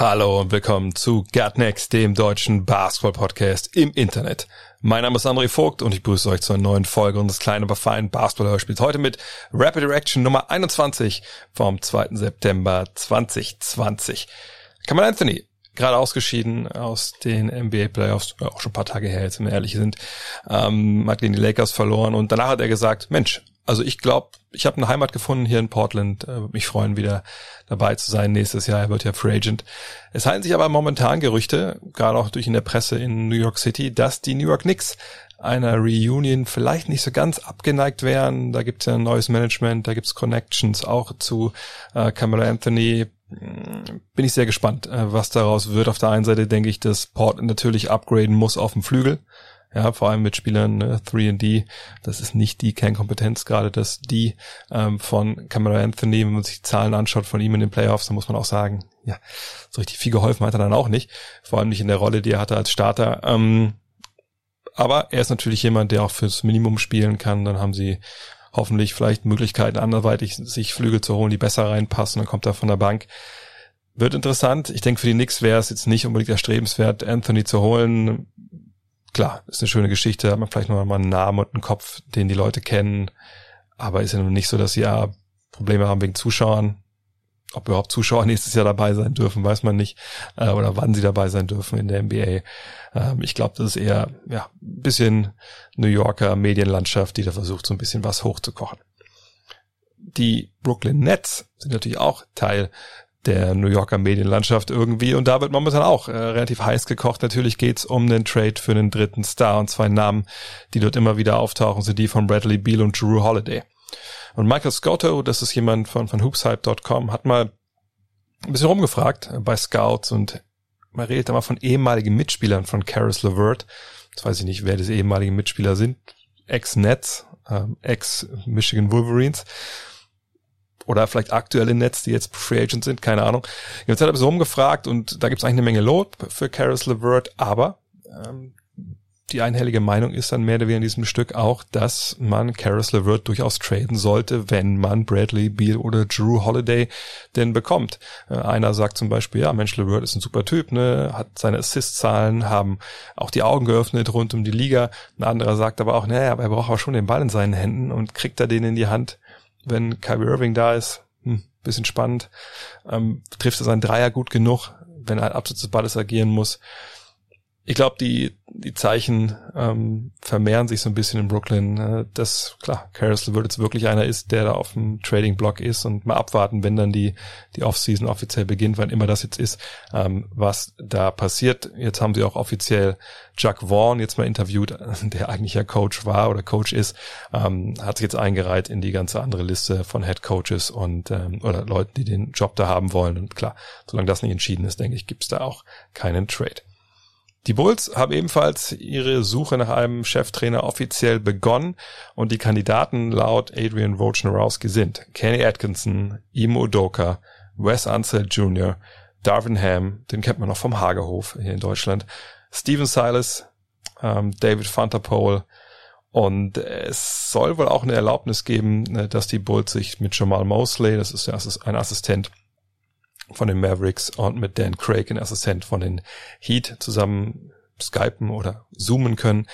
Hallo und willkommen zu Gutnext, dem deutschen Basketball-Podcast im Internet. Mein Name ist André Vogt und ich begrüße euch zur neuen Folge unseres kleinen, aber feinen Basketball-Hörspiels. Heute mit Rapid Direction Nummer 21 vom 2. September 2020. Kamal Anthony, gerade ausgeschieden aus den NBA Playoffs, auch schon ein paar Tage her, jetzt wenn wir ehrlich sind, ähm, hat gegen die Lakers verloren und danach hat er gesagt, Mensch, also ich glaube, ich habe eine Heimat gefunden hier in Portland. Äh, mich freuen, wieder dabei zu sein nächstes Jahr. Er wird ja Free Agent. Es halten sich aber momentan Gerüchte, gerade auch durch in der Presse in New York City, dass die New York Knicks einer Reunion vielleicht nicht so ganz abgeneigt wären. Da gibt es ja ein neues Management, da gibt es Connections auch zu äh, Camelo Anthony. Hm, Bin ich sehr gespannt, äh, was daraus wird. Auf der einen Seite denke ich, dass Portland natürlich upgraden muss auf dem Flügel. Ja, vor allem mit Spielern ne, 3D. Das ist nicht die Kernkompetenz, gerade das die ähm, von Camero Anthony. Wenn man sich Zahlen anschaut von ihm in den Playoffs, dann muss man auch sagen, ja, so richtig viel geholfen hat er dann auch nicht. Vor allem nicht in der Rolle, die er hatte als Starter. Ähm, aber er ist natürlich jemand, der auch fürs Minimum spielen kann. Dann haben sie hoffentlich vielleicht Möglichkeiten, anderweitig sich Flügel zu holen, die besser reinpassen. Dann kommt er von der Bank. Wird interessant. Ich denke, für die Knicks wäre es jetzt nicht unbedingt erstrebenswert, Anthony zu holen klar, ist eine schöne Geschichte, hat man vielleicht noch mal einen Namen und einen Kopf, den die Leute kennen, aber ist ja nun nicht so, dass sie ja Probleme haben wegen Zuschauern. Ob überhaupt Zuschauer nächstes Jahr dabei sein dürfen, weiß man nicht. Äh, oder wann sie dabei sein dürfen in der NBA. Ähm, ich glaube, das ist eher ja ein bisschen New Yorker Medienlandschaft, die da versucht, so ein bisschen was hochzukochen. Die Brooklyn Nets sind natürlich auch Teil der New Yorker Medienlandschaft irgendwie. Und da wird momentan auch äh, relativ heiß gekocht. Natürlich geht's um den Trade für einen dritten Star und zwei Namen, die dort immer wieder auftauchen, sind die von Bradley Beal und Drew Holiday. Und Michael Scotto, das ist jemand von, von hoopshype.com, hat mal ein bisschen rumgefragt bei Scouts und man redet da mal von ehemaligen Mitspielern von Karis LeVert. Jetzt weiß ich nicht, wer diese ehemaligen Mitspieler sind. Ex-Nets, ähm, Ex-Michigan Wolverines oder vielleicht aktuelle Nets, die jetzt Free Agent sind, keine Ahnung. Jetzt hat er so rumgefragt und da gibt es eigentlich eine Menge Lob für Karis LeVert, aber ähm, die einhellige Meinung ist dann mehr oder weniger in diesem Stück auch, dass man Karis LeVert durchaus traden sollte, wenn man Bradley Beal oder Drew Holiday denn bekommt. Äh, einer sagt zum Beispiel, ja, Mensch, LeVert ist ein super Typ, ne, hat seine Assist-Zahlen, haben auch die Augen geöffnet rund um die Liga. Ein anderer sagt aber auch, naja, aber er braucht aber schon den Ball in seinen Händen und kriegt er den in die Hand, wenn Kyrie Irving da ist, hm, bisschen spannend. Ähm, trifft er seinen Dreier gut genug, wenn er abseits des Balles agieren muss ich glaube, die, die Zeichen ähm, vermehren sich so ein bisschen in Brooklyn, äh, dass klar, Caris LeVert jetzt wirklich einer ist, der da auf dem Trading-Block ist und mal abwarten, wenn dann die, die Offseason offiziell beginnt, wann immer das jetzt ist, ähm, was da passiert. Jetzt haben sie auch offiziell Chuck Vaughn jetzt mal interviewt, der eigentlich ja Coach war oder Coach ist, ähm, hat sich jetzt eingereiht in die ganze andere Liste von Head Coaches und ähm, oder Leuten, die den Job da haben wollen. Und klar, solange das nicht entschieden ist, denke ich, gibt's da auch keinen Trade. Die Bulls haben ebenfalls ihre Suche nach einem Cheftrainer offiziell begonnen und die Kandidaten laut Adrian Wojnarowski sind Kenny Atkinson, Imo Udoka, Wes Ansel Jr., Darvin Ham, den kennt man noch vom Hagerhof hier in Deutschland, Steven Silas, ähm, David Fantapole und es soll wohl auch eine Erlaubnis geben, ne, dass die Bulls sich mit Jamal Mosley, das ist ein Assistent, von den Mavericks und mit Dan Craig, ein Assistent von den Heat, zusammen skypen oder zoomen können.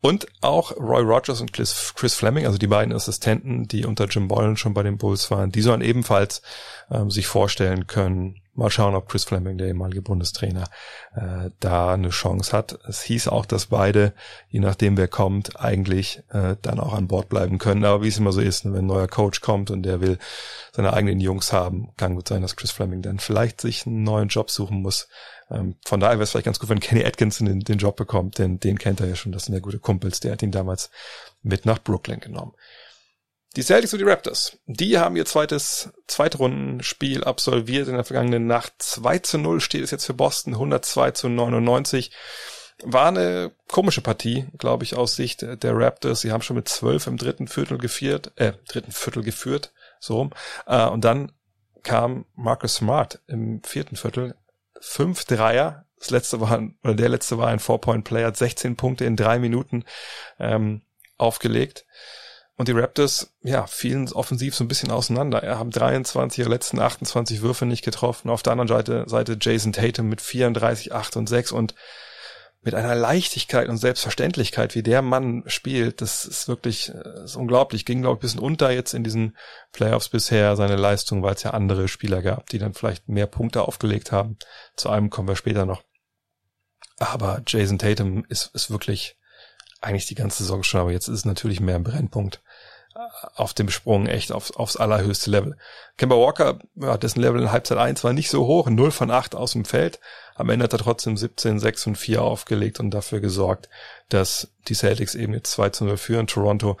Und auch Roy Rogers und Chris, Fleming, also die beiden Assistenten, die unter Jim Boylan schon bei den Bulls waren, die sollen ebenfalls ähm, sich vorstellen können, Mal schauen, ob Chris Fleming, der ehemalige Bundestrainer, äh, da eine Chance hat. Es hieß auch, dass beide, je nachdem wer kommt, eigentlich äh, dann auch an Bord bleiben können. Aber wie es immer so ist, wenn ein neuer Coach kommt und der will seine eigenen Jungs haben, kann gut sein, dass Chris Fleming dann vielleicht sich einen neuen Job suchen muss. Ähm, von daher wäre es vielleicht ganz gut, wenn Kenny Atkinson den, den Job bekommt, denn den kennt er ja schon. Das sind ja gute Kumpels. Der hat ihn damals mit nach Brooklyn genommen. Die Celtics und die Raptors, die haben ihr zweites Zweitrundenspiel absolviert in der vergangenen Nacht. 2 zu 0 steht es jetzt für Boston, 102 zu 99. war eine komische Partie, glaube ich, aus Sicht der Raptors. Sie haben schon mit zwölf im dritten Viertel geführt, äh, dritten Viertel geführt, so rum. Äh, und dann kam Marcus Smart im vierten Viertel. Fünf Dreier. Das letzte war, oder der letzte war ein Four-Point-Player, hat 16 Punkte in drei Minuten ähm, aufgelegt. Und die Raptors, ja, fielen offensiv so ein bisschen auseinander. Er haben 23 ihrer letzten 28 Würfe nicht getroffen. Auf der anderen Seite, Seite Jason Tatum mit 34, 8 und 6 und mit einer Leichtigkeit und Selbstverständlichkeit, wie der Mann spielt, das ist wirklich das ist unglaublich. Ging, glaube ich, ein bisschen unter jetzt in diesen Playoffs bisher seine Leistung, weil es ja andere Spieler gab, die dann vielleicht mehr Punkte aufgelegt haben. Zu einem kommen wir später noch. Aber Jason Tatum ist, ist wirklich eigentlich die ganze Saison schon, aber jetzt ist es natürlich mehr ein Brennpunkt äh, auf dem Sprung echt aufs, aufs allerhöchste Level. Kemba Walker, ja, dessen Level in Halbzeit 1 war nicht so hoch, 0 von 8 aus dem Feld. Am Ende hat er trotzdem 17, 6 und 4 aufgelegt und dafür gesorgt, dass die Celtics eben jetzt 2 zu 0 führen. Toronto,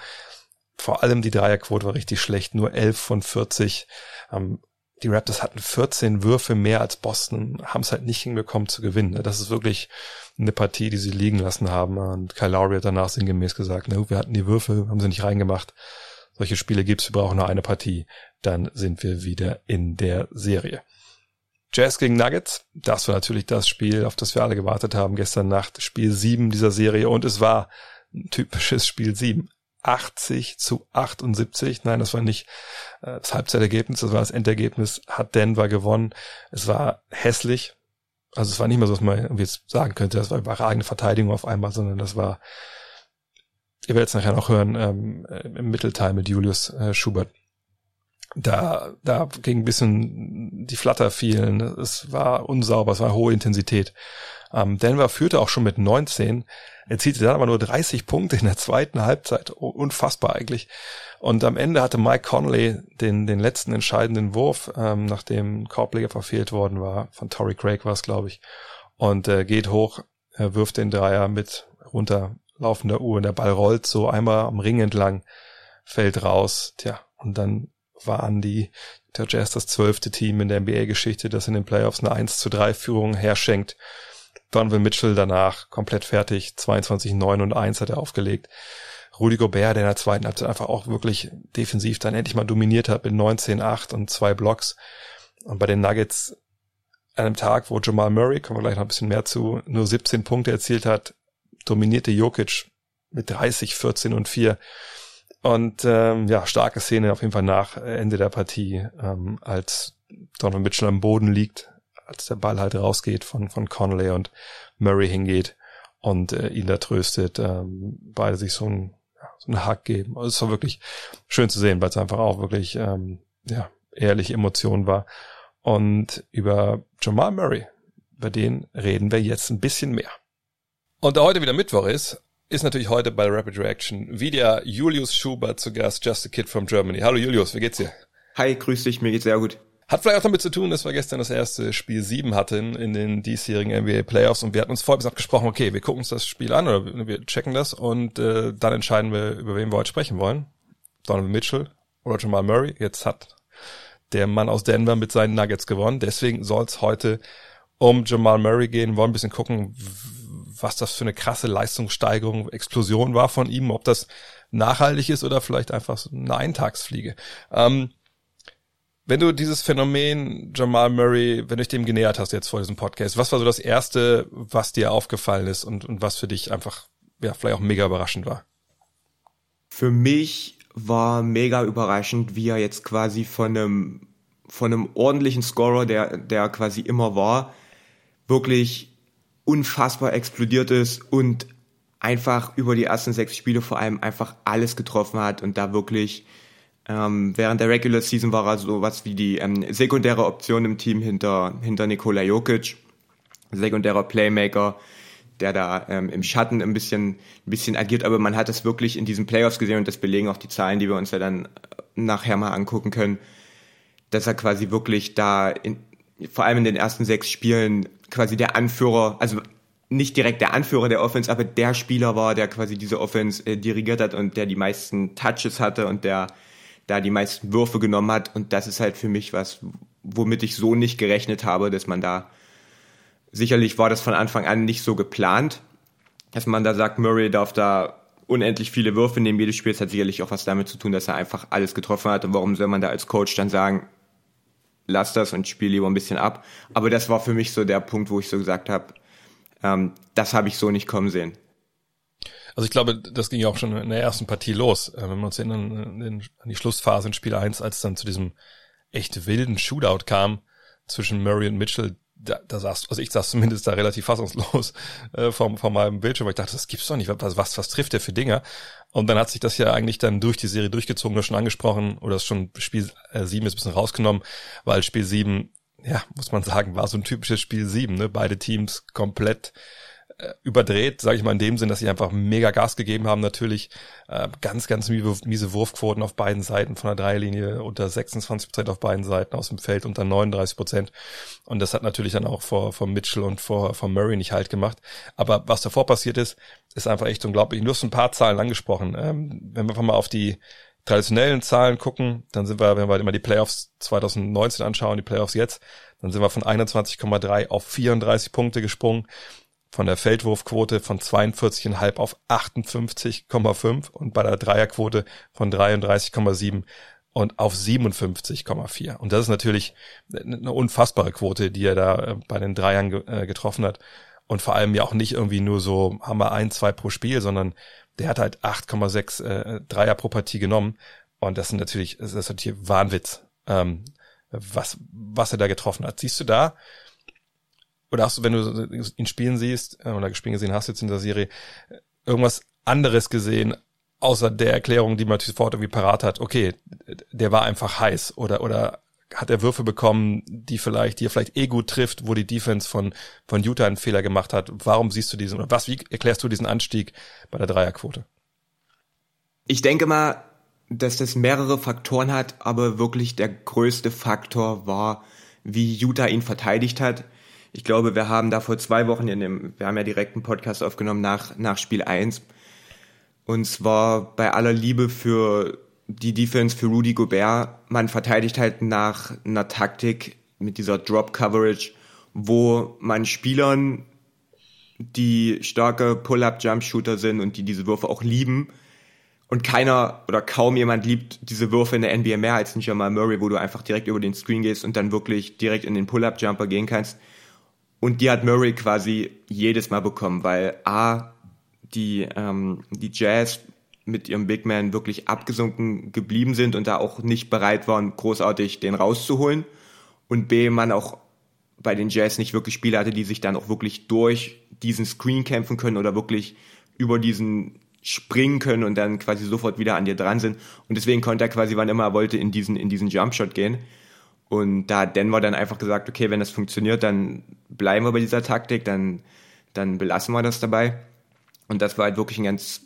vor allem die Dreierquote war richtig schlecht, nur 11 von 40. Ähm, die Raptors hatten 14 Würfe mehr als Boston, haben es halt nicht hinbekommen zu gewinnen. Das ist wirklich eine Partie, die sie liegen lassen haben. Und Kyle Lowry hat danach sinngemäß gesagt, na, wir hatten die Würfe, haben sie nicht reingemacht. Solche Spiele gibt's, wir brauchen nur eine Partie. Dann sind wir wieder in der Serie. Jazz gegen Nuggets, das war natürlich das Spiel, auf das wir alle gewartet haben gestern Nacht. Spiel 7 dieser Serie und es war ein typisches Spiel 7. 80 zu 78. Nein, das war nicht äh, das Halbzeitergebnis, das war das Endergebnis. Hat Denver gewonnen. Es war hässlich. Also es war nicht mehr so, was man jetzt sagen könnte, das war überragende Verteidigung auf einmal, sondern das war, ihr werdet es nachher noch hören, ähm, im Mittelteil mit Julius äh, Schubert. Da, da ging ein bisschen die Flatter fielen. Es war unsauber, es war hohe Intensität. Ähm, Denver führte auch schon mit 19. Er zielte dann aber nur 30 Punkte in der zweiten Halbzeit. Unfassbar eigentlich. Und am Ende hatte Mike Conley den, den letzten entscheidenden Wurf, ähm, nachdem Korbleger verfehlt worden war. Von Tory Craig war es, glaube ich. Und äh, geht hoch, er wirft den Dreier mit runterlaufender Uhr. Und der Ball rollt so einmal am Ring entlang, fällt raus. Tja, und dann waren die der Jazz das zwölfte Team in der NBA-Geschichte, das in den Playoffs eine 1 zu 3 Führung herschenkt. Donovan Mitchell danach komplett fertig, 22, 9 und 1 hat er aufgelegt. Rudy Gobert, der in der zweiten Halbzeit einfach auch wirklich defensiv dann endlich mal dominiert hat mit 19, 8 und zwei Blocks. Und bei den Nuggets an einem Tag, wo Jamal Murray, kommen wir gleich noch ein bisschen mehr zu, nur 17 Punkte erzielt hat, dominierte Jokic mit 30, 14 und 4. Und ähm, ja, starke Szene auf jeden Fall nach Ende der Partie, ähm, als Donovan Mitchell am Boden liegt, als der Ball halt rausgeht von, von Conley und Murray hingeht und äh, ihn da tröstet, ähm, beide sich so ein so einen Hack geben. Also es war wirklich schön zu sehen, weil es einfach auch wirklich ähm, ja, ehrliche Emotionen war. Und über Jamal Murray, über den reden wir jetzt ein bisschen mehr. Und da heute wieder Mittwoch ist, ist natürlich heute bei Rapid Reaction wieder Julius Schubert zu Gast, Just a Kid from Germany. Hallo Julius, wie geht's dir? Hi, grüß dich, mir geht's sehr gut. Hat vielleicht auch damit zu tun, dass wir gestern das erste Spiel 7 hatten in den diesjährigen NBA Playoffs und wir hatten uns vorher abgesprochen, okay, wir gucken uns das Spiel an oder wir checken das und äh, dann entscheiden wir, über wen wir heute sprechen wollen. Donovan Mitchell oder Jamal Murray. Jetzt hat der Mann aus Denver mit seinen Nuggets gewonnen. Deswegen soll es heute um Jamal Murray gehen. Wir wollen ein bisschen gucken, was das für eine krasse Leistungssteigerung, Explosion war von ihm, ob das nachhaltig ist oder vielleicht einfach eine Eintagsfliege. Ähm, wenn du dieses Phänomen Jamal Murray, wenn du dich dem genähert hast jetzt vor diesem Podcast, was war so das erste, was dir aufgefallen ist und, und was für dich einfach, ja, vielleicht auch mega überraschend war? Für mich war mega überraschend, wie er jetzt quasi von einem, von einem ordentlichen Scorer, der, der quasi immer war, wirklich unfassbar explodiert ist und einfach über die ersten sechs Spiele vor allem einfach alles getroffen hat und da wirklich ähm, während der Regular Season war er so was wie die ähm, sekundäre Option im Team hinter, hinter Nikola Jokic, sekundärer Playmaker, der da ähm, im Schatten ein bisschen, ein bisschen agiert, aber man hat das wirklich in diesen Playoffs gesehen und das belegen auch die Zahlen, die wir uns ja dann nachher mal angucken können, dass er quasi wirklich da in, vor allem in den ersten sechs Spielen quasi der Anführer, also nicht direkt der Anführer der Offense, aber der Spieler war, der quasi diese Offense äh, dirigiert hat und der die meisten Touches hatte und der da die meisten Würfe genommen hat. Und das ist halt für mich was, womit ich so nicht gerechnet habe, dass man da, sicherlich war das von Anfang an nicht so geplant, dass man da sagt, Murray darf da unendlich viele Würfe nehmen jedes Spiel. Das hat sicherlich auch was damit zu tun, dass er einfach alles getroffen hat. Und warum soll man da als Coach dann sagen, lass das und spiel lieber ein bisschen ab? Aber das war für mich so der Punkt, wo ich so gesagt habe, ähm, das habe ich so nicht kommen sehen. Also ich glaube, das ging ja auch schon in der ersten Partie los, äh, wenn wir uns erinnern an die Schlussphase in Spiel 1, als dann zu diesem echt wilden Shootout kam zwischen Murray und Mitchell, da, da saß, also ich saß zumindest da relativ fassungslos äh, vom, von meinem Bildschirm, weil ich dachte, das gibt's doch nicht, was, was, was trifft der für Dinger? Und dann hat sich das ja eigentlich dann durch die Serie durchgezogen, du hast schon angesprochen, oder das schon Spiel äh, 7 ist ein bisschen rausgenommen, weil Spiel 7, ja, muss man sagen, war so ein typisches Spiel 7, ne? Beide Teams komplett überdreht, sage ich mal in dem Sinn, dass sie einfach mega Gas gegeben haben. Natürlich äh, ganz, ganz miese, Wurfquoten auf beiden Seiten von der Dreierlinie, unter 26 Prozent auf beiden Seiten aus dem Feld, unter 39 Prozent. Und das hat natürlich dann auch vor, vor Mitchell und vor, vor Murray nicht halt gemacht. Aber was davor passiert ist, ist einfach echt unglaublich. Du hast ein paar Zahlen angesprochen. Ähm, wenn wir einfach mal auf die traditionellen Zahlen gucken, dann sind wir, wenn wir immer die Playoffs 2019 anschauen, die Playoffs jetzt, dann sind wir von 21,3 auf 34 Punkte gesprungen von der Feldwurfquote von 42,5 auf 58,5 und bei der Dreierquote von 33,7 und auf 57,4. Und das ist natürlich eine unfassbare Quote, die er da äh, bei den Dreiern äh, getroffen hat. Und vor allem ja auch nicht irgendwie nur so, haben wir ein, zwei pro Spiel, sondern der hat halt 8,6 äh, Dreier pro Partie genommen. Und das sind natürlich, das ist natürlich Wahnwitz, ähm, was, was er da getroffen hat. Siehst du da oder hast du, wenn du ihn spielen siehst äh, oder spielen gesehen hast jetzt in der Serie, irgendwas anderes gesehen, außer der Erklärung, die man sofort irgendwie parat hat, okay, der war einfach heiß oder, oder hat er Würfe bekommen, die vielleicht, die er vielleicht eh gut trifft, wo die Defense von, von Utah einen Fehler gemacht hat. Warum siehst du diesen, oder was, wie erklärst du diesen Anstieg bei der Dreierquote? Ich denke mal, dass das mehrere Faktoren hat, aber wirklich der größte Faktor war, wie Utah ihn verteidigt hat ich glaube, wir haben da vor zwei Wochen in dem, wir haben ja direkt einen Podcast aufgenommen nach, nach Spiel 1. Und zwar bei aller Liebe für die Defense für Rudy Gobert, man verteidigt halt nach einer Taktik mit dieser Drop Coverage, wo man Spielern, die starke Pull-up-Jump-Shooter sind und die diese Würfe auch lieben, und keiner oder kaum jemand liebt diese Würfe in der NBA mehr als nicht einmal Murray, wo du einfach direkt über den Screen gehst und dann wirklich direkt in den Pull-up-Jumper gehen kannst. Und die hat Murray quasi jedes Mal bekommen, weil A, die, ähm, die Jazz mit ihrem Big Man wirklich abgesunken geblieben sind und da auch nicht bereit waren, großartig den rauszuholen. Und B, man auch bei den Jazz nicht wirklich Spieler hatte, die sich dann auch wirklich durch diesen Screen kämpfen können oder wirklich über diesen springen können und dann quasi sofort wieder an dir dran sind. Und deswegen konnte er quasi, wann immer er wollte, in diesen, in diesen Jumpshot gehen. Und da hat Denver dann einfach gesagt, okay, wenn das funktioniert, dann bleiben wir bei dieser Taktik, dann, dann belassen wir das dabei. Und das war halt wirklich ein ganz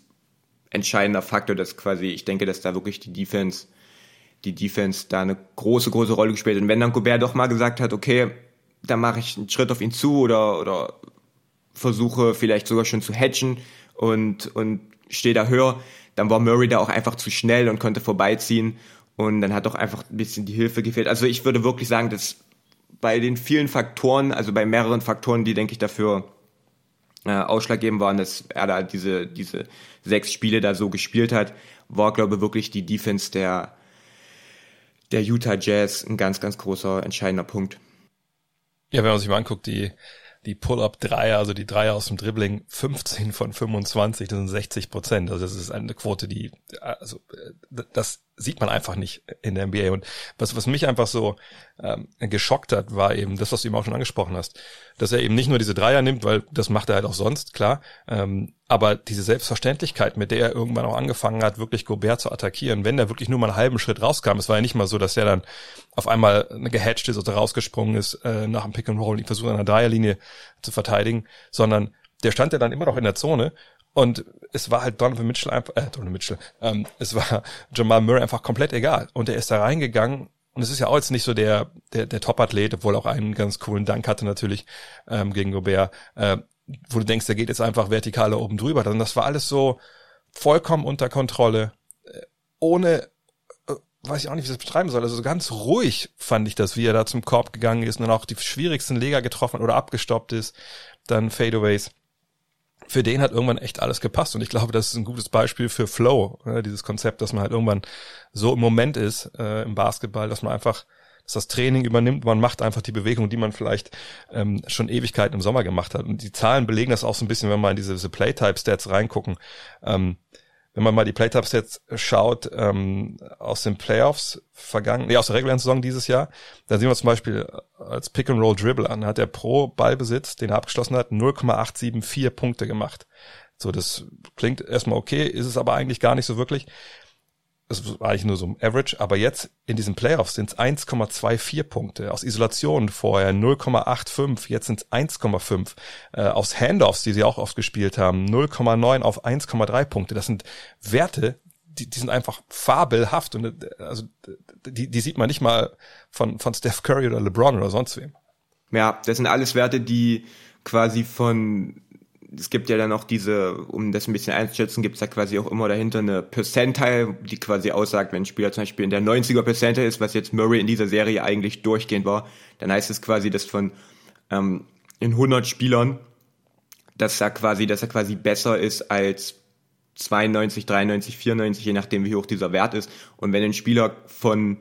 entscheidender Faktor, dass quasi, ich denke, dass da wirklich die Defense, die Defense da eine große, große Rolle gespielt hat. Und wenn dann Gobert doch mal gesagt hat, okay, dann mache ich einen Schritt auf ihn zu oder, oder versuche vielleicht sogar schon zu hatchen und, und stehe da höher, dann war Murray da auch einfach zu schnell und konnte vorbeiziehen und dann hat doch einfach ein bisschen die Hilfe gefehlt. Also ich würde wirklich sagen, dass bei den vielen Faktoren, also bei mehreren Faktoren, die, denke ich, dafür äh, ausschlaggebend waren, dass er da diese, diese sechs Spiele da so gespielt hat, war, glaube ich, wirklich die Defense der, der Utah Jazz ein ganz, ganz großer, entscheidender Punkt. Ja, wenn man sich mal anguckt, die die Pull-up-Dreier, also die Dreier aus dem Dribbling, 15 von 25, das sind 60 Prozent. Also das ist eine Quote, die, also das sieht man einfach nicht in der NBA. Und was, was mich einfach so ähm, geschockt hat, war eben das, was du eben auch schon angesprochen hast, dass er eben nicht nur diese Dreier nimmt, weil das macht er halt auch sonst, klar, ähm, aber diese Selbstverständlichkeit, mit der er irgendwann auch angefangen hat, wirklich Gobert zu attackieren, wenn er wirklich nur mal einen halben Schritt rauskam, es war ja nicht mal so, dass er dann auf einmal gehatcht ist oder rausgesprungen ist äh, nach dem Pick and Roll und versucht an der Dreierlinie zu verteidigen, sondern der stand ja dann immer noch in der Zone und es war halt Donovan Mitchell einfach, äh, Donovan Mitchell, ähm, es war Jamal Murray einfach komplett egal. Und er ist da reingegangen und es ist ja auch jetzt nicht so der, der, der Top-Athlet, obwohl auch einen ganz coolen Dank hatte natürlich ähm, gegen Gobert, äh, wo du denkst, der geht jetzt einfach vertikal da oben drüber. Und das war alles so vollkommen unter Kontrolle, äh, ohne, äh, weiß ich auch nicht, wie ich das beschreiben soll. Also so ganz ruhig fand ich das, wie er da zum Korb gegangen ist und dann auch die schwierigsten Leger getroffen oder abgestoppt ist, dann Fadeaways für den hat irgendwann echt alles gepasst. Und ich glaube, das ist ein gutes Beispiel für Flow, ne? dieses Konzept, dass man halt irgendwann so im Moment ist äh, im Basketball, dass man einfach dass das Training übernimmt, man macht einfach die Bewegung, die man vielleicht ähm, schon Ewigkeiten im Sommer gemacht hat. Und die Zahlen belegen das auch so ein bisschen, wenn mal in diese, diese Playtype-Stats reingucken. Ähm, wenn man mal die Playtypes jetzt schaut ähm, aus den Playoffs vergangen, nee, aus der regulären Saison dieses Jahr, da sehen wir zum Beispiel als Pick and Roll Dribble an, hat er pro Ballbesitz, den er abgeschlossen hat, 0,874 Punkte gemacht. So, das klingt erstmal okay, ist es aber eigentlich gar nicht so wirklich das war eigentlich nur so ein Average, aber jetzt in diesen Playoffs sind es 1,24 Punkte. Aus Isolation vorher 0,85, jetzt sind es 1,5. Äh, aus Handoffs, die sie auch oft gespielt haben, 0,9 auf 1,3 Punkte. Das sind Werte, die, die sind einfach fabelhaft und äh, also die, die sieht man nicht mal von, von Steph Curry oder LeBron oder sonst wem. Ja, das sind alles Werte, die quasi von es gibt ja dann noch diese, um das ein bisschen einzuschätzen, gibt es ja quasi auch immer dahinter eine Percentile, die quasi aussagt, wenn ein Spieler zum Beispiel in der 90er Percentile ist, was jetzt Murray in dieser Serie eigentlich durchgehend war, dann heißt es quasi, dass von ähm, in 100 Spielern, dass er quasi, dass er quasi besser ist als 92, 93, 94, je nachdem wie hoch dieser Wert ist. Und wenn ein Spieler von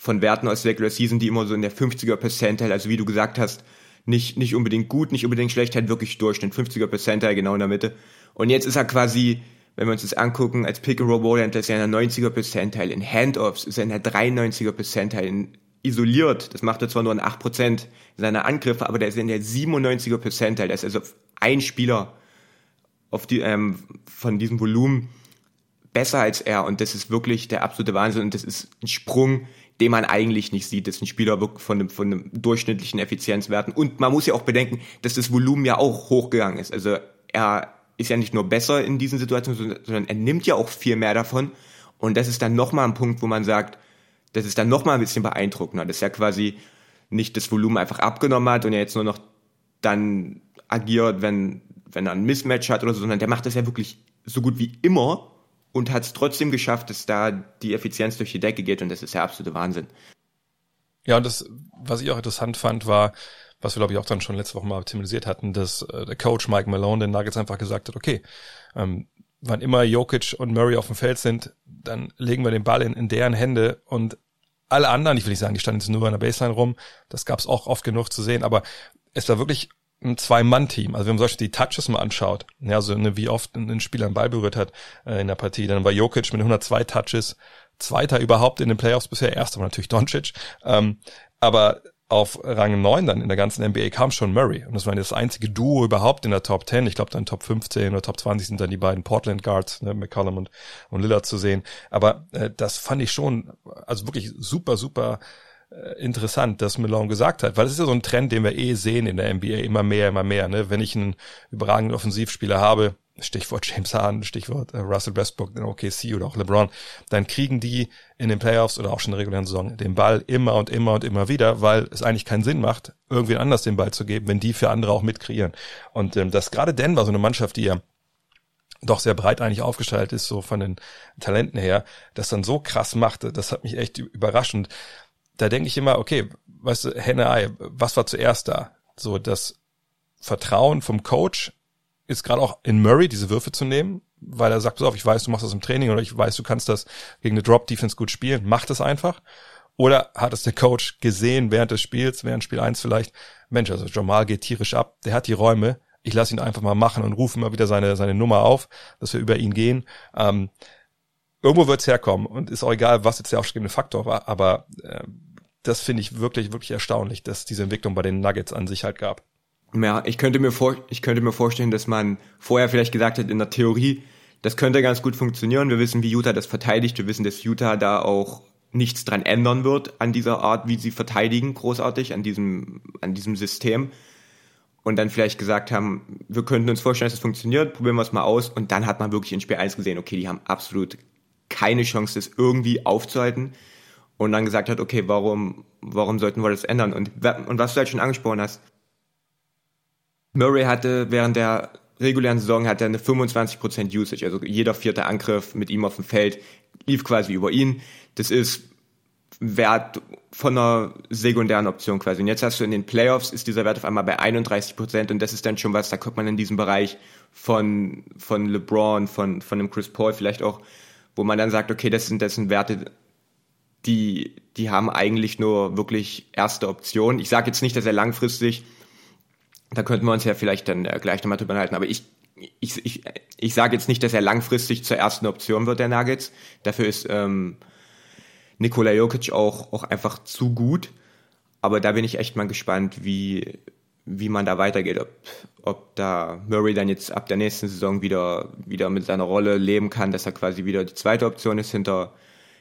von Werten aus der Regular Season, die immer so in der 50er Percentile, also wie du gesagt hast, nicht, nicht unbedingt gut, nicht unbedingt schlecht, halt wirklich Durchschnitt, 50er Percentile genau in der Mitte. Und jetzt ist er quasi, wenn wir uns das angucken, als Pick and Roll Ballhändler ist er in der 90er Percentile, in Handoffs ist er in der 93er Percentile, in isoliert, das macht er zwar nur in 8% seiner Angriffe, aber der ist in der 97er Percentile, das ist also ein Spieler auf die, ähm, von diesem Volumen besser als er. Und das ist wirklich der absolute Wahnsinn. Und das ist ein Sprung, den man eigentlich nicht sieht. Das ist ein Spieler von einem, von einem durchschnittlichen Effizienzwerten. Und man muss ja auch bedenken, dass das Volumen ja auch hochgegangen ist. Also er ist ja nicht nur besser in diesen Situationen, sondern er nimmt ja auch viel mehr davon. Und das ist dann nochmal ein Punkt, wo man sagt, das ist dann nochmal ein bisschen beeindruckender. dass er quasi nicht das Volumen einfach abgenommen hat und er jetzt nur noch dann agiert, wenn, wenn er ein Mismatch hat oder so, sondern der macht das ja wirklich so gut wie immer und hat es trotzdem geschafft, dass da die Effizienz durch die Decke geht und das ist der absolute Wahnsinn. Ja, und das, was ich auch interessant fand, war, was wir glaube ich auch dann schon letzte Woche mal thematisiert hatten, dass äh, der Coach Mike Malone den Nuggets einfach gesagt hat, okay, ähm, wann immer Jokic und Murray auf dem Feld sind, dann legen wir den Ball in, in deren Hände und alle anderen, ich will nicht sagen, die standen jetzt nur an der Baseline rum, das gab es auch oft genug zu sehen, aber es war wirklich ein Zwei-Mann-Team. Also wenn man zum Beispiel die Touches mal anschaut, ja, so ne, wie oft ein, Spieler einen Ball berührt hat äh, in der Partie, dann war Jokic mit 102 Touches, zweiter überhaupt in den Playoffs bisher, erster war natürlich Doncic, ähm, aber auf Rang 9 dann in der ganzen NBA kam schon Murray. Und das war das einzige Duo überhaupt in der Top 10. Ich glaube, dann Top 15 oder Top 20 sind dann die beiden Portland Guards, ne, McCollum und, und Lillard zu sehen. Aber äh, das fand ich schon, also wirklich super, super interessant, dass Malone gesagt hat, weil es ist ja so ein Trend, den wir eh sehen in der NBA, immer mehr, immer mehr. Ne? Wenn ich einen überragenden Offensivspieler habe, Stichwort James Harden, Stichwort äh, Russell Westbrook, in OKC oder auch LeBron, dann kriegen die in den Playoffs oder auch schon in der regulären Saison den Ball immer und immer und immer wieder, weil es eigentlich keinen Sinn macht, irgendwen anders den Ball zu geben, wenn die für andere auch mitkreieren. Und ähm, das gerade Denver, so eine Mannschaft, die ja doch sehr breit eigentlich aufgestellt ist, so von den Talenten her, das dann so krass machte, das hat mich echt überrascht. Da denke ich immer, okay, weißt du, Henne Ei, was war zuerst da? So das Vertrauen vom Coach ist gerade auch in Murray diese Würfe zu nehmen, weil er sagt, pass auf, ich weiß, du machst das im Training oder ich weiß, du kannst das gegen eine Drop Defense gut spielen, mach das einfach. Oder hat es der Coach gesehen während des Spiels, während Spiel 1 vielleicht, Mensch, also Jamal geht tierisch ab, der hat die Räume, ich lasse ihn einfach mal machen und rufe immer wieder seine, seine Nummer auf, dass wir über ihn gehen. Ähm, irgendwo wird's herkommen und ist auch egal, was jetzt der ausschlaggebende Faktor war, aber äh, das finde ich wirklich, wirklich erstaunlich, dass diese Entwicklung bei den Nuggets an sich halt gab. Ja, ich könnte mir vor, ich könnte mir vorstellen, dass man vorher vielleicht gesagt hat in der Theorie, das könnte ganz gut funktionieren. Wir wissen, wie Utah das verteidigt. Wir wissen, dass Utah da auch nichts dran ändern wird an dieser Art, wie sie verteidigen, großartig, an diesem, an diesem System. Und dann vielleicht gesagt haben, wir könnten uns vorstellen, dass es funktioniert, probieren wir es mal aus. Und dann hat man wirklich in Spiel 1 gesehen, okay, die haben absolut keine Chance, das irgendwie aufzuhalten und dann gesagt hat, okay, warum, warum sollten wir das ändern? Und, und was du halt schon angesprochen hast, Murray hatte während der regulären Saison hatte eine 25% Usage, also jeder vierte Angriff mit ihm auf dem Feld lief quasi über ihn. Das ist Wert von einer sekundären Option quasi. Und jetzt hast du in den Playoffs ist dieser Wert auf einmal bei 31 Prozent und das ist dann schon was, da kommt man in diesem Bereich von, von LeBron, von, von einem Chris Paul vielleicht auch, wo man dann sagt, okay, das sind, das sind Werte, die, die haben eigentlich nur wirklich erste Option. Ich sage jetzt nicht, dass er langfristig, da könnten wir uns ja vielleicht dann äh, gleich nochmal drüber halten, aber ich, ich, ich, ich sage jetzt nicht, dass er langfristig zur ersten Option wird, der Nuggets. Dafür ist ähm, Nikola Jokic auch, auch einfach zu gut. Aber da bin ich echt mal gespannt, wie, wie man da weitergeht. Ob, ob da Murray dann jetzt ab der nächsten Saison wieder, wieder mit seiner Rolle leben kann, dass er quasi wieder die zweite Option ist hinter,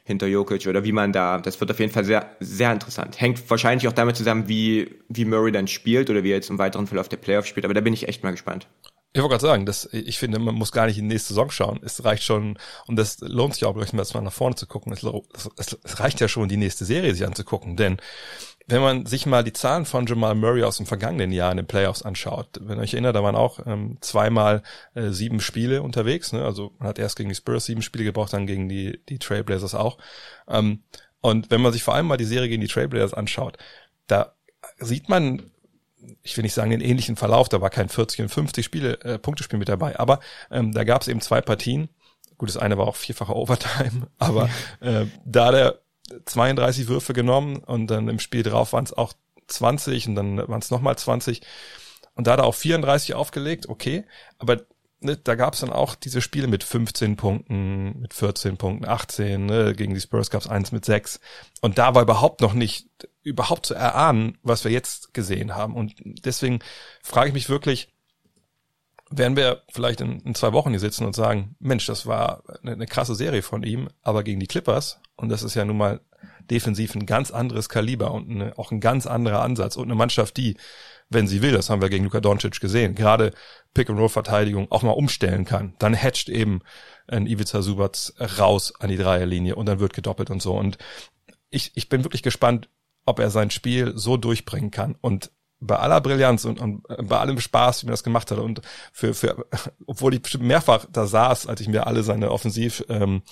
hinter Jokic oder wie man da, das wird auf jeden Fall sehr, sehr interessant. Hängt wahrscheinlich auch damit zusammen, wie, wie Murray dann spielt oder wie er jetzt im weiteren Verlauf der Playoffs spielt, aber da bin ich echt mal gespannt. Ich wollte gerade sagen, dass ich finde, man muss gar nicht in die nächste Saison schauen. Es reicht schon, und das lohnt sich auch, gleich mal nach vorne zu gucken. Es, es, es reicht ja schon, die nächste Serie sich anzugucken. Denn wenn man sich mal die Zahlen von Jamal Murray aus dem vergangenen Jahr in den Playoffs anschaut, wenn ihr euch erinnert, da waren auch ähm, zweimal äh, sieben Spiele unterwegs. Ne? Also man hat erst gegen die Spurs sieben Spiele gebraucht, dann gegen die, die Trailblazers auch. Ähm, und wenn man sich vor allem mal die Serie gegen die Trailblazers anschaut, da sieht man ich will nicht sagen den ähnlichen Verlauf, da war kein 40 und 50 Spiele, äh, Punktespiel mit dabei, aber ähm, da gab es eben zwei Partien. Gut, das eine war auch vierfache Overtime, aber äh, da der 32 Würfe genommen und dann im Spiel drauf waren es auch 20 und dann waren es nochmal 20 und da hat er auch 34 aufgelegt, okay, aber ne, da gab es dann auch diese Spiele mit 15 Punkten, mit 14 Punkten, 18, ne, gegen die Spurs gab es eins mit 6 und da war überhaupt noch nicht überhaupt zu erahnen, was wir jetzt gesehen haben. Und deswegen frage ich mich wirklich, werden wir vielleicht in, in, zwei Wochen hier sitzen und sagen, Mensch, das war eine, eine, krasse Serie von ihm, aber gegen die Clippers, und das ist ja nun mal defensiv ein ganz anderes Kaliber und eine, auch ein ganz anderer Ansatz und eine Mannschaft, die, wenn sie will, das haben wir gegen Luka Doncic gesehen, gerade Pick-and-Roll-Verteidigung auch mal umstellen kann. Dann hatcht eben ein Ivica Subac raus an die Dreierlinie und dann wird gedoppelt und so. Und ich, ich bin wirklich gespannt, ob er sein Spiel so durchbringen kann. Und bei aller Brillanz und, und bei allem Spaß, wie man das gemacht hat und für, für obwohl ich mehrfach da saß, als ich mir alle seine Offensiv ähm,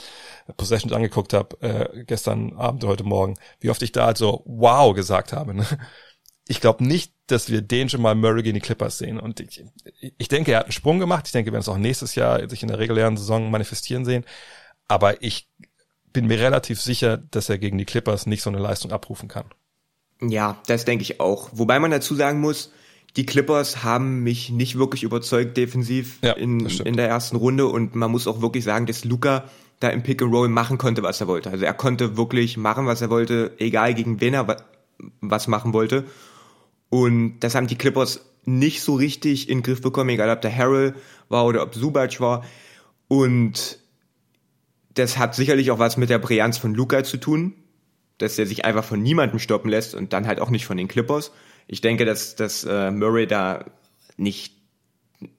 Possessions angeguckt habe, äh, gestern Abend heute Morgen, wie oft ich da halt so wow gesagt habe. Ne? Ich glaube nicht, dass wir den schon mal Murray gegen die Clippers sehen. Und ich, ich denke, er hat einen Sprung gemacht. Ich denke, wir werden es auch nächstes Jahr sich in der regulären Saison manifestieren sehen. Aber ich bin mir relativ sicher, dass er gegen die Clippers nicht so eine Leistung abrufen kann. Ja, das denke ich auch. Wobei man dazu sagen muss, die Clippers haben mich nicht wirklich überzeugt defensiv ja, in, in der ersten Runde und man muss auch wirklich sagen, dass Luca da im Pick and Roll machen konnte, was er wollte. Also er konnte wirklich machen, was er wollte, egal gegen wen er was machen wollte. Und das haben die Clippers nicht so richtig in den Griff bekommen, egal ob der Harrell war oder ob Subac war. Und das hat sicherlich auch was mit der Brillanz von Luca zu tun, dass er sich einfach von niemandem stoppen lässt und dann halt auch nicht von den Clippers. Ich denke, dass, dass äh, Murray da nicht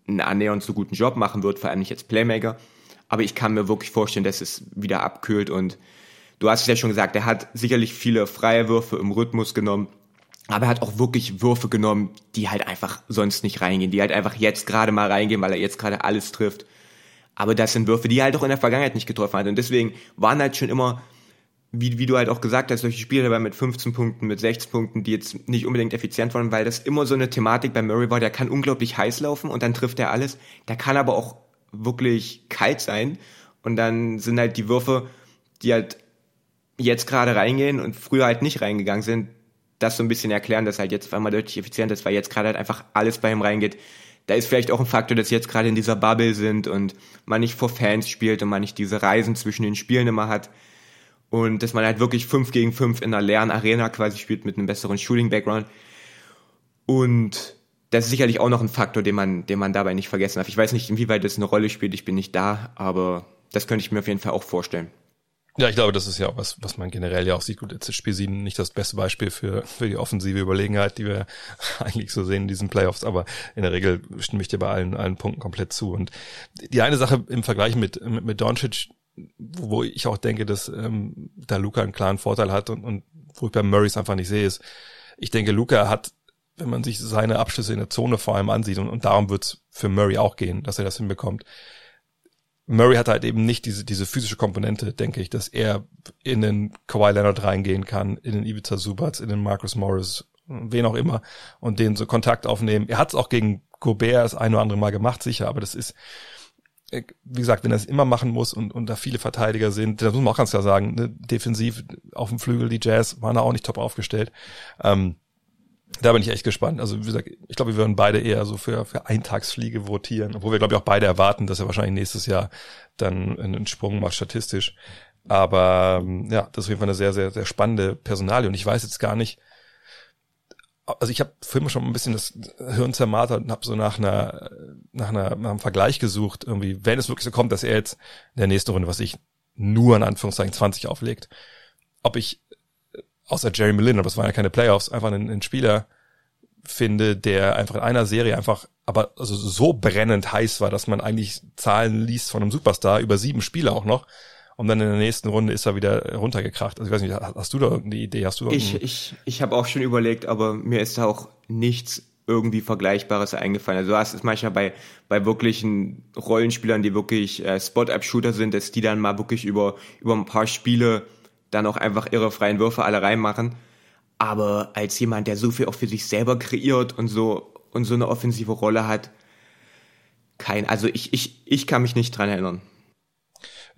einen annähernd so guten Job machen wird, vor allem nicht als Playmaker. Aber ich kann mir wirklich vorstellen, dass es wieder abkühlt und du hast es ja schon gesagt, er hat sicherlich viele freie Würfe im Rhythmus genommen, aber er hat auch wirklich Würfe genommen, die halt einfach sonst nicht reingehen, die halt einfach jetzt gerade mal reingehen, weil er jetzt gerade alles trifft. Aber das sind Würfe, die er halt auch in der Vergangenheit nicht getroffen hat. Und deswegen waren halt schon immer wie, wie du halt auch gesagt hast, solche Spiele dabei mit 15 Punkten, mit 16 Punkten, die jetzt nicht unbedingt effizient waren, weil das immer so eine Thematik bei Murray war, der kann unglaublich heiß laufen und dann trifft er alles. Der kann aber auch wirklich kalt sein und dann sind halt die Würfe, die halt jetzt gerade reingehen und früher halt nicht reingegangen sind, das so ein bisschen erklären, dass halt jetzt einmal deutlich effizient ist, weil jetzt gerade halt einfach alles bei ihm reingeht. Da ist vielleicht auch ein Faktor, dass jetzt gerade in dieser Bubble sind und man nicht vor Fans spielt und man nicht diese Reisen zwischen den Spielen immer hat und dass man halt wirklich 5 gegen 5 in einer leeren Arena quasi spielt mit einem besseren Shooting-Background. Und das ist sicherlich auch noch ein Faktor, den man, den man dabei nicht vergessen darf. Ich weiß nicht, inwieweit das eine Rolle spielt, ich bin nicht da, aber das könnte ich mir auf jeden Fall auch vorstellen. Ja, ich glaube, das ist ja auch was, was man generell ja auch sieht. Gut, jetzt ist Spiel 7 nicht das beste Beispiel für, für die offensive Überlegenheit, die wir eigentlich so sehen in diesen Playoffs, aber in der Regel stimme ich dir bei allen, allen Punkten komplett zu. Und die eine Sache im Vergleich mit, mit, mit Doncic, wo ich auch denke, dass ähm, da Luca einen klaren Vorteil hat und, und wo ich bei Murrays einfach nicht sehe, ist, ich denke, Luca hat, wenn man sich seine Abschlüsse in der Zone vor allem ansieht, und, und darum wird es für Murray auch gehen, dass er das hinbekommt, Murray hat halt eben nicht diese, diese physische Komponente, denke ich, dass er in den Kawhi Leonard reingehen kann, in den Ibiza Subats, in den Marcus Morris, wen auch immer, und den so Kontakt aufnehmen. Er hat es auch gegen Gobert das ein oder andere Mal gemacht, sicher, aber das ist, wie gesagt, wenn er es immer machen muss und, und da viele Verteidiger sind, das muss man auch ganz klar sagen, ne, defensiv auf dem Flügel, die Jazz waren da auch nicht top aufgestellt. Ähm, da bin ich echt gespannt. Also wie gesagt, ich glaube, wir würden beide eher so für, für Eintagsfliege votieren, obwohl wir, glaube ich, auch beide erwarten, dass er wahrscheinlich nächstes Jahr dann einen Sprung macht statistisch. Aber ähm, ja, das ist auf jeden Fall eine sehr, sehr, sehr spannende Personalie. Und ich weiß jetzt gar nicht, also ich habe vorhin schon ein bisschen das Hirn zermartert und habe so nach einer, nach einer nach einem Vergleich gesucht, irgendwie, wenn es wirklich so kommt, dass er jetzt in der nächsten Runde, was ich nur in Anführungszeichen 20 auflegt, ob ich außer Jerry Millin, aber das waren ja keine Playoffs, einfach einen, einen Spieler finde, der einfach in einer Serie einfach aber also so brennend heiß war, dass man eigentlich Zahlen liest von einem Superstar über sieben Spiele auch noch. Und dann in der nächsten Runde ist er wieder runtergekracht. Also ich weiß nicht, hast du da irgendeine Idee? Hast du ich ich, ich habe auch schon überlegt, aber mir ist da auch nichts irgendwie Vergleichbares eingefallen. Also du hast es manchmal bei, bei wirklichen Rollenspielern, die wirklich äh, Spot-Up-Shooter sind, dass die dann mal wirklich über, über ein paar Spiele dann auch einfach ihre freien Würfe alle reinmachen. Aber als jemand, der so viel auch für sich selber kreiert und so und so eine offensive Rolle hat, kein, also ich, ich, ich kann mich nicht dran erinnern.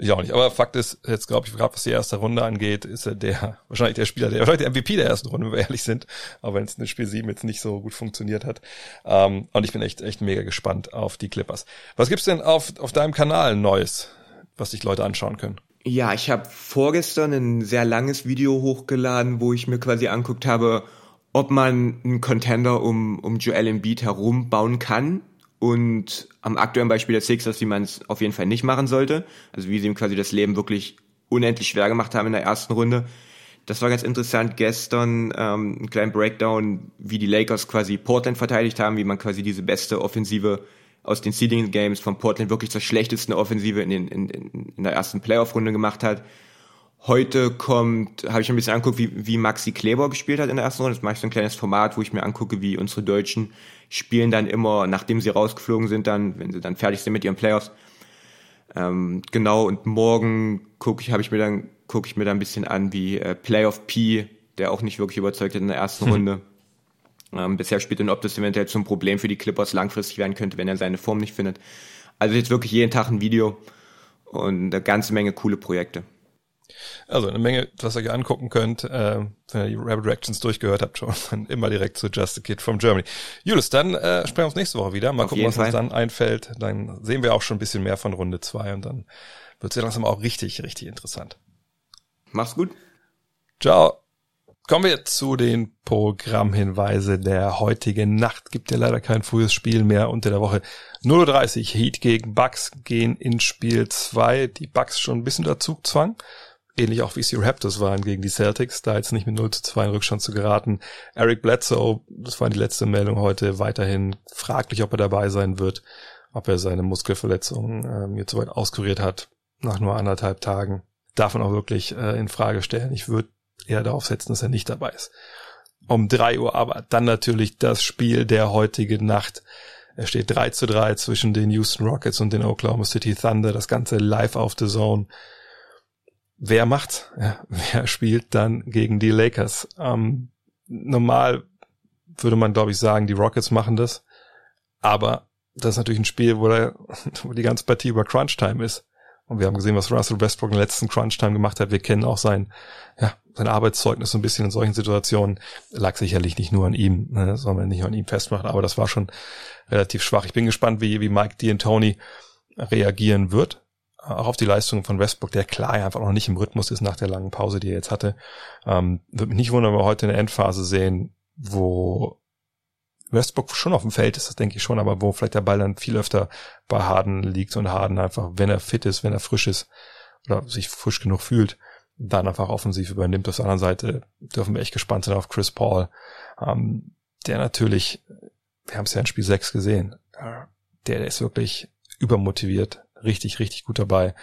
Ich auch nicht. Aber Fakt ist, jetzt glaube ich, gerade was die erste Runde angeht, ist er der, wahrscheinlich der Spieler, der, wahrscheinlich der MVP der ersten Runde, wenn wir ehrlich sind. Aber wenn es in Spiel 7 jetzt nicht so gut funktioniert hat. Ähm, und ich bin echt, echt mega gespannt auf die Clippers. Was gibt's denn auf, auf deinem Kanal Neues, was sich Leute anschauen können? Ja, ich habe vorgestern ein sehr langes Video hochgeladen, wo ich mir quasi anguckt habe, ob man einen Contender um, um Joel Embiid herum bauen kann und am aktuellen Beispiel der Sixers, wie man es auf jeden Fall nicht machen sollte. Also wie sie ihm quasi das Leben wirklich unendlich schwer gemacht haben in der ersten Runde. Das war ganz interessant. Gestern ähm, ein kleiner Breakdown, wie die Lakers quasi Portland verteidigt haben, wie man quasi diese beste Offensive aus den Seeding Games von Portland wirklich zur schlechtesten Offensive in, den, in, in der ersten Playoff-Runde gemacht hat. Heute kommt, habe ich ein bisschen anguckt, wie, wie Maxi Kleber gespielt hat in der ersten Runde. Das mache ich so ein kleines Format, wo ich mir angucke, wie unsere Deutschen spielen dann immer, nachdem sie rausgeflogen sind, dann, wenn sie dann fertig sind mit ihren Playoffs. Ähm, genau, und morgen gucke ich, habe ich mir dann, gucke ich mir dann ein bisschen an, wie äh, Playoff P, der auch nicht wirklich überzeugt hat in der ersten hm. Runde. Ähm, bisher spielt und ob das eventuell zum Problem für die Clippers langfristig werden könnte, wenn er seine Form nicht findet. Also jetzt wirklich jeden Tag ein Video und eine ganze Menge coole Projekte. Also eine Menge, was ihr euch angucken könnt, äh, wenn ihr die Rabbit Reactions durchgehört habt schon, dann immer direkt zu Just a Kid from Germany. Julius, dann äh, sprechen wir uns nächste Woche wieder. Mal Auf gucken, was Fall. uns dann einfällt. Dann sehen wir auch schon ein bisschen mehr von Runde zwei und dann wird es ja langsam auch richtig, richtig interessant. Mach's gut. Ciao. Kommen wir zu den Programmhinweise der heutigen Nacht. Gibt ja leider kein frühes Spiel mehr unter der Woche. 0.30 Heat gegen Bucks gehen in Spiel 2. Die Bucks schon ein bisschen unter Zugzwang ähnlich auch wie es die Raptors waren gegen die Celtics, da jetzt nicht mit 0 zu 2 in Rückstand zu geraten. Eric Bledsoe, das war die letzte Meldung heute, weiterhin fraglich, ob er dabei sein wird, ob er seine Muskelverletzung ähm, jetzt soweit auskuriert hat, nach nur anderthalb Tagen. Darf man auch wirklich äh, in Frage stellen. Ich würde eher darauf setzen, dass er nicht dabei ist. Um drei Uhr aber dann natürlich das Spiel der heutigen Nacht. Es steht 3 zu 3 zwischen den Houston Rockets und den Oklahoma City Thunder. Das Ganze live auf the Zone wer macht? Ja, wer spielt dann gegen die Lakers? Ähm, normal würde man, glaube ich, sagen, die Rockets machen das. Aber das ist natürlich ein Spiel, wo, der, wo die ganze Partie über Crunch-Time ist. Und wir haben gesehen, was Russell Westbrook der letzten Crunch-Time gemacht hat. Wir kennen auch sein, ja, sein Arbeitszeugnis so ein bisschen in solchen Situationen. Lag sicherlich nicht nur an ihm, ne, soll man nicht an ihm festmachen, aber das war schon relativ schwach. Ich bin gespannt, wie, wie Mike D'Antoni reagieren wird auch auf die Leistung von Westbrook, der klar einfach noch nicht im Rhythmus ist nach der langen Pause, die er jetzt hatte. Ähm, würde mich nicht wundern, wenn wir heute eine Endphase sehen, wo Westbrook schon auf dem Feld ist, das denke ich schon, aber wo vielleicht der Ball dann viel öfter bei Harden liegt und Harden einfach, wenn er fit ist, wenn er frisch ist oder sich frisch genug fühlt, dann einfach offensiv übernimmt. Auf der anderen Seite dürfen wir echt gespannt sein auf Chris Paul, ähm, der natürlich, wir haben es ja in Spiel 6 gesehen, der, der ist wirklich übermotiviert, richtig, richtig gut dabei.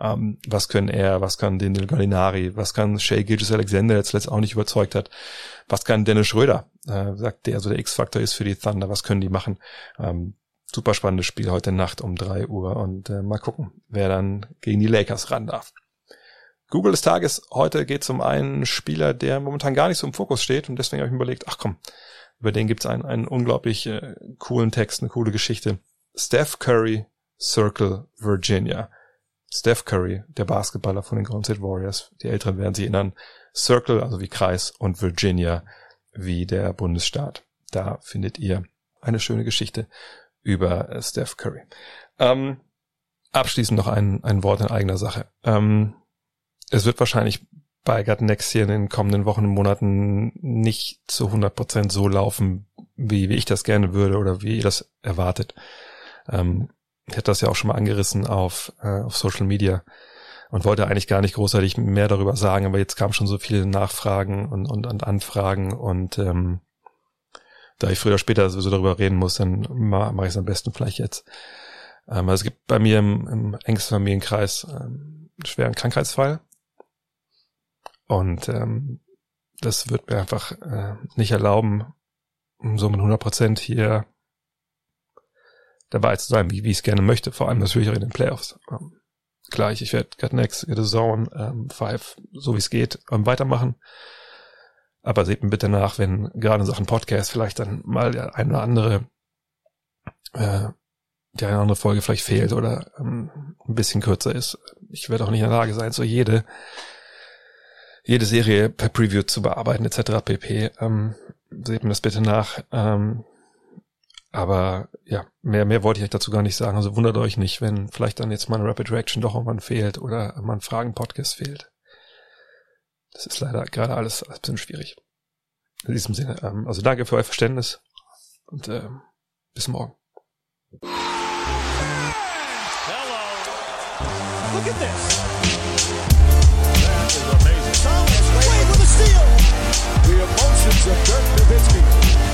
Ähm, was können er, was kann Daniel Gallinari, was kann Shea Gilgis Alexander, der jetzt letztens auch nicht überzeugt hat, was kann Dennis Schröder, äh, sagt der, also der X-Faktor ist für die Thunder, was können die machen? Ähm, super spannendes Spiel heute Nacht um drei Uhr und äh, mal gucken, wer dann gegen die Lakers ran darf. Google des Tages, heute geht es um einen Spieler, der momentan gar nicht so im Fokus steht und deswegen habe ich mir überlegt, ach komm, über den gibt es einen, einen unglaublich äh, coolen Text, eine coole Geschichte. Steph Curry, Circle, Virginia. Steph Curry, der Basketballer von den Golden State Warriors, die Älteren werden sich erinnern, Circle, also wie Kreis, und Virginia, wie der Bundesstaat. Da findet ihr eine schöne Geschichte über äh, Steph Curry. Ähm, abschließend noch ein, ein Wort in eigener Sache. Ähm, es wird wahrscheinlich bei Gut Next hier in den kommenden Wochen und Monaten nicht zu 100% so laufen, wie, wie ich das gerne würde oder wie ihr das erwartet. Ähm, ich hatte das ja auch schon mal angerissen auf, äh, auf Social Media und wollte eigentlich gar nicht großartig mehr darüber sagen, aber jetzt kamen schon so viele Nachfragen und, und, und Anfragen und ähm, da ich früher oder später sowieso darüber reden muss, dann mache ich es am besten vielleicht jetzt. Ähm, also es gibt bei mir im, im engsten Familienkreis ähm, einen schweren Krankheitsfall und ähm, das wird mir einfach äh, nicht erlauben, so mit 100 Prozent hier dabei zu sein, wie, wie ich es gerne möchte, vor allem natürlich auch in den Playoffs. Ähm, klar, ich, werde Get Next, a Zone, ähm, Five, so wie es geht, ähm, weitermachen. Aber seht mir bitte nach, wenn gerade in Sachen Podcast vielleicht dann mal der eine oder andere, äh, die eine oder andere Folge vielleicht fehlt oder ähm, ein bisschen kürzer ist. Ich werde auch nicht in der Lage sein, so jede, jede Serie per Preview zu bearbeiten etc. pp. Ähm, seht mir das bitte nach. Ähm, aber ja, mehr, mehr wollte ich euch dazu gar nicht sagen. Also wundert euch nicht, wenn vielleicht dann jetzt mal eine Rapid Reaction doch irgendwann fehlt oder mal ein Fragen-Podcast fehlt. Das ist leider gerade alles, alles ein bisschen schwierig. In diesem Sinne, ähm, also danke für euer Verständnis und ähm, bis morgen. Hello. Look at this. The emotions of Dirk Nowitzki.